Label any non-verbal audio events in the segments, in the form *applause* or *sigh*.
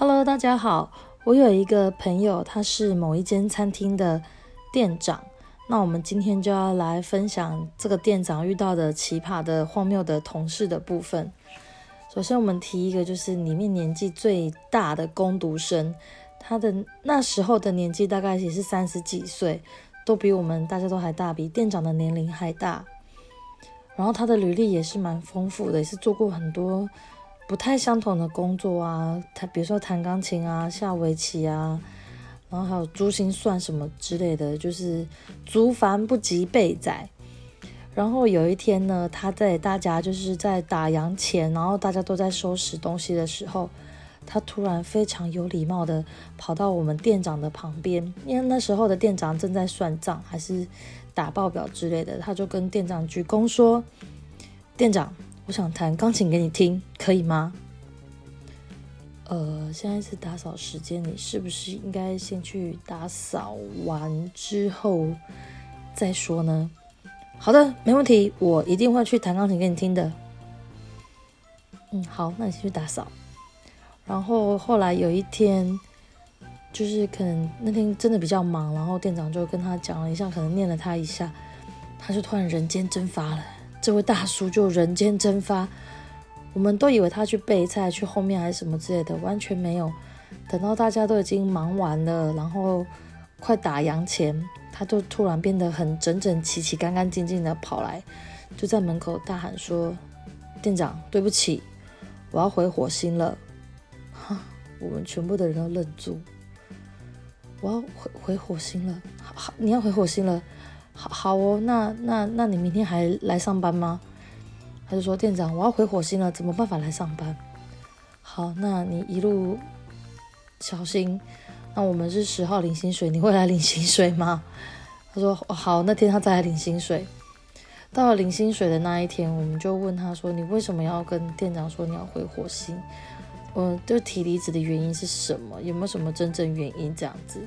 Hello，大家好，我有一个朋友，他是某一间餐厅的店长。那我们今天就要来分享这个店长遇到的奇葩的、荒谬的同事的部分。首先，我们提一个，就是里面年纪最大的工读生，他的那时候的年纪大概也是三十几岁，都比我们大家都还大，比店长的年龄还大。然后他的履历也是蛮丰富的，也是做过很多不太相同的工作啊，他比如说弹钢琴啊、下围棋啊。然后还有珠心算什么之类的，就是足繁不及备载。然后有一天呢，他在大家就是在打烊前，然后大家都在收拾东西的时候，他突然非常有礼貌的跑到我们店长的旁边，因为那时候的店长正在算账还是打报表之类的，他就跟店长鞠躬说：“店长，我想弹钢琴给你听，可以吗？”呃，现在是打扫时间，你是不是应该先去打扫完之后再说呢？好的，没问题，我一定会去弹钢琴给你听的。嗯，好，那你先去打扫。然后后来有一天，就是可能那天真的比较忙，然后店长就跟他讲了一下，可能念了他一下，他就突然人间蒸发了。这位大叔就人间蒸发。我们都以为他去备菜，去后面还是什么之类的，完全没有。等到大家都已经忙完了，然后快打烊前，他就突然变得很整整齐齐、干干净净的跑来，就在门口大喊说：“店长，对不起，我要回火星了。”哈，我们全部的人都愣住。我要回回火星了，好，你要回火星了，好好哦。那那那你明天还来上班吗？他就说：“店长，我要回火星了，怎么办法来上班？”好，那你一路小心。那我们是十号领薪水，你会来领薪水吗？他说：“好，那天他再来领薪水。”到了领薪水的那一天，我们就问他说：“你为什么要跟店长说你要回火星？嗯，就提离职的原因是什么？有没有什么真正原因？”这样子，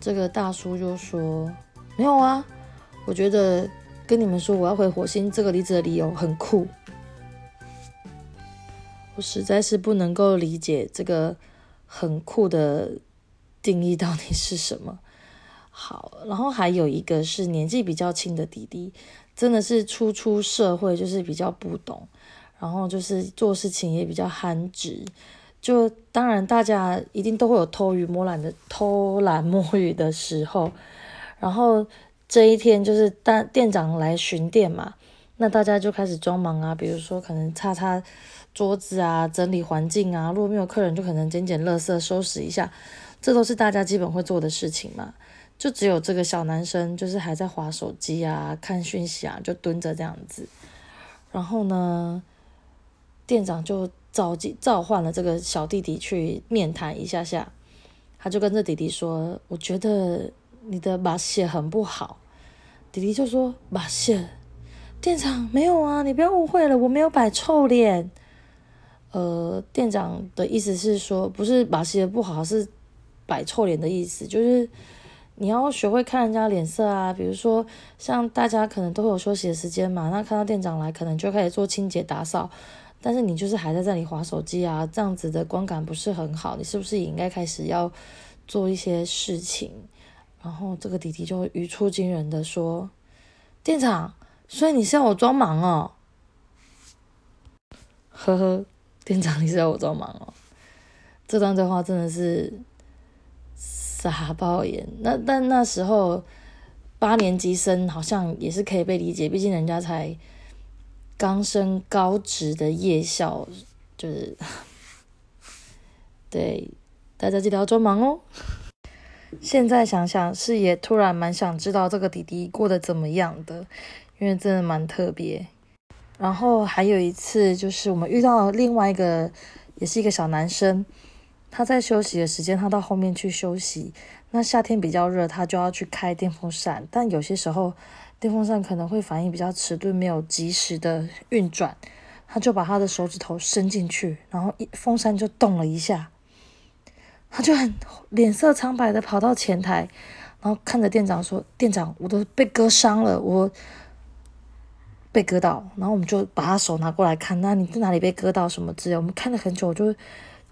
这个大叔就说：“没有啊，我觉得。”跟你们说，我要回火星，这个离职的理由很酷。我实在是不能够理解这个很酷的定义到底是什么。好，然后还有一个是年纪比较轻的弟弟，真的是初出社会，就是比较不懂，然后就是做事情也比较憨直。就当然大家一定都会有偷鱼摸懒的偷懒摸鱼的时候，然后。这一天就是大店长来巡店嘛，那大家就开始装忙啊，比如说可能擦擦桌子啊，整理环境啊，如果没有客人，就可能捡捡垃圾，收拾一下，这都是大家基本会做的事情嘛。就只有这个小男生，就是还在划手机啊，看讯息啊，就蹲着这样子。然后呢，店长就召集召唤了这个小弟弟去面谈一下下，他就跟这弟弟说：“我觉得你的马写很不好。”弟弟就说：“马谢，店长没有啊，你不要误会了，我没有摆臭脸。呃，店长的意思是说，不是马谢不好，是摆臭脸的意思，就是你要学会看人家脸色啊。比如说，像大家可能都会有休息的时间嘛，那看到店长来，可能就开始做清洁打扫，但是你就是还在这里划手机啊，这样子的观感不是很好。你是不是也应该开始要做一些事情？”然后这个弟弟就语出惊人的说：“店长，所以你是要我装忙哦？”呵呵，店长，你是要我装忙哦？这段对话真的是傻爆眼。那但那时候八年级生好像也是可以被理解，毕竟人家才刚升高职的夜校，就是 *laughs* 对大家记得要装忙哦。现在想想是也突然蛮想知道这个弟弟过得怎么样的，因为真的蛮特别。然后还有一次就是我们遇到另外一个也是一个小男生，他在休息的时间，他到后面去休息。那夏天比较热，他就要去开电风扇，但有些时候电风扇可能会反应比较迟钝，没有及时的运转，他就把他的手指头伸进去，然后一风扇就动了一下。他就很脸色苍白的跑到前台，然后看着店长说：“店长，我都被割伤了，我被割到。”然后我们就把他手拿过来看，那你在哪里被割到什么之类？我们看了很久，就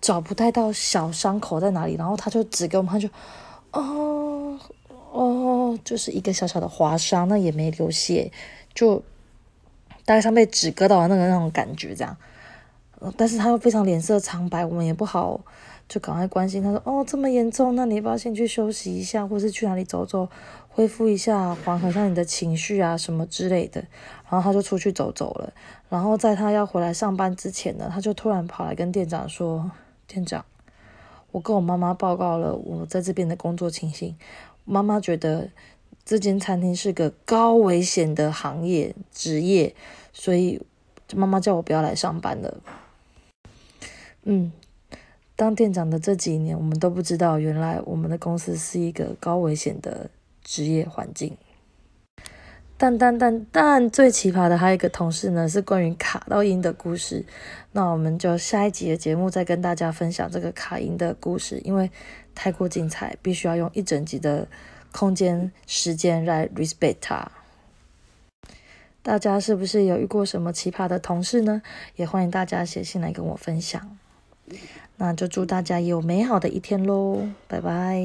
找不太到小伤口在哪里，然后他就指给我们，他就哦哦，就是一个小小的划伤，那也没流血，就大概像被纸割到的那个那种感觉这样。但是他又非常脸色苍白，我们也不好就赶快关心。他说：“哦，这么严重，那你要不要先去休息一下，或是去哪里走走，恢复一下，缓和一下你的情绪啊，什么之类的。”然后他就出去走走了。然后在他要回来上班之前呢，他就突然跑来跟店长说：“店长，我跟我妈妈报告了我在这边的工作情形，妈妈觉得这间餐厅是个高危险的行业职业，所以妈妈叫我不要来上班了。”嗯，当店长的这几年，我们都不知道，原来我们的公司是一个高危险的职业环境。但但但但最奇葩的还有一个同事呢，是关于卡到音的故事。那我们就下一集的节目再跟大家分享这个卡音的故事，因为太过精彩，必须要用一整集的空间时间来 respect 它。大家是不是有遇过什么奇葩的同事呢？也欢迎大家写信来跟我分享。那就祝大家有美好的一天喽，拜拜。